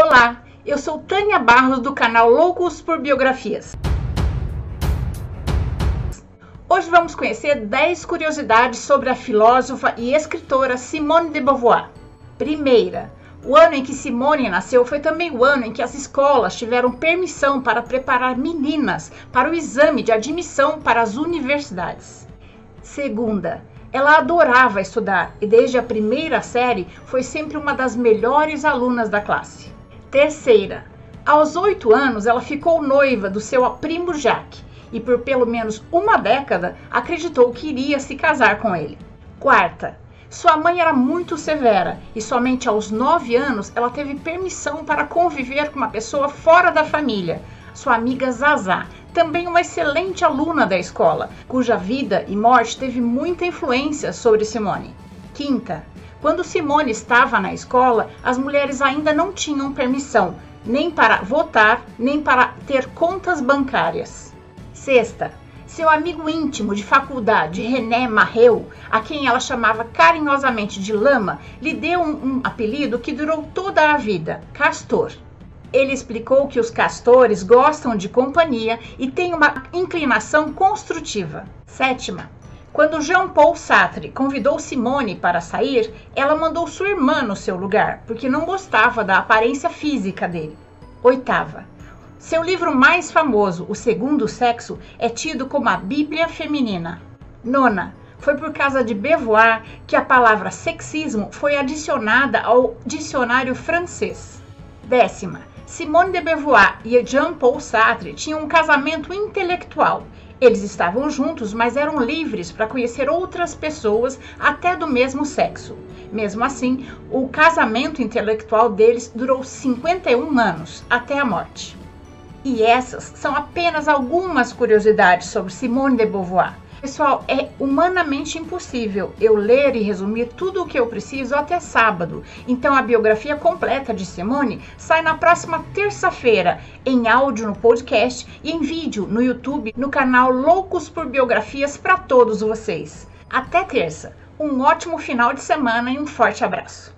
Olá, eu sou Tânia Barros do canal Loucos por Biografias. Hoje vamos conhecer 10 curiosidades sobre a filósofa e escritora Simone de Beauvoir. Primeira, o ano em que Simone nasceu foi também o ano em que as escolas tiveram permissão para preparar meninas para o exame de admissão para as universidades. Segunda, ela adorava estudar e desde a primeira série foi sempre uma das melhores alunas da classe. Terceira, aos oito anos ela ficou noiva do seu primo Jacques e por pelo menos uma década acreditou que iria se casar com ele. Quarta, sua mãe era muito severa e somente aos nove anos ela teve permissão para conviver com uma pessoa fora da família, sua amiga Zazá, também uma excelente aluna da escola, cuja vida e morte teve muita influência sobre Simone. Quinta, quando Simone estava na escola, as mulheres ainda não tinham permissão nem para votar, nem para ter contas bancárias. Sexta, seu amigo íntimo de faculdade, René Marreu, a quem ela chamava carinhosamente de Lama, lhe deu um, um apelido que durou toda a vida: Castor. Ele explicou que os castores gostam de companhia e têm uma inclinação construtiva. Sétima, quando Jean-Paul Sartre convidou Simone para sair, ela mandou sua irmã no seu lugar, porque não gostava da aparência física dele. Oitava. Seu livro mais famoso, O Segundo Sexo, é tido como a Bíblia Feminina. Nona. Foi por causa de Beauvoir que a palavra sexismo foi adicionada ao dicionário francês. Décima. Simone de Beauvoir e Jean-Paul Sartre tinham um casamento intelectual eles estavam juntos, mas eram livres para conhecer outras pessoas, até do mesmo sexo. Mesmo assim, o casamento intelectual deles durou 51 anos, até a morte. E essas são apenas algumas curiosidades sobre Simone de Beauvoir. Pessoal, é humanamente impossível eu ler e resumir tudo o que eu preciso até sábado. Então a biografia completa de Simone sai na próxima terça-feira, em áudio no podcast e em vídeo no YouTube, no canal Loucos por Biografias para todos vocês. Até terça. Um ótimo final de semana e um forte abraço.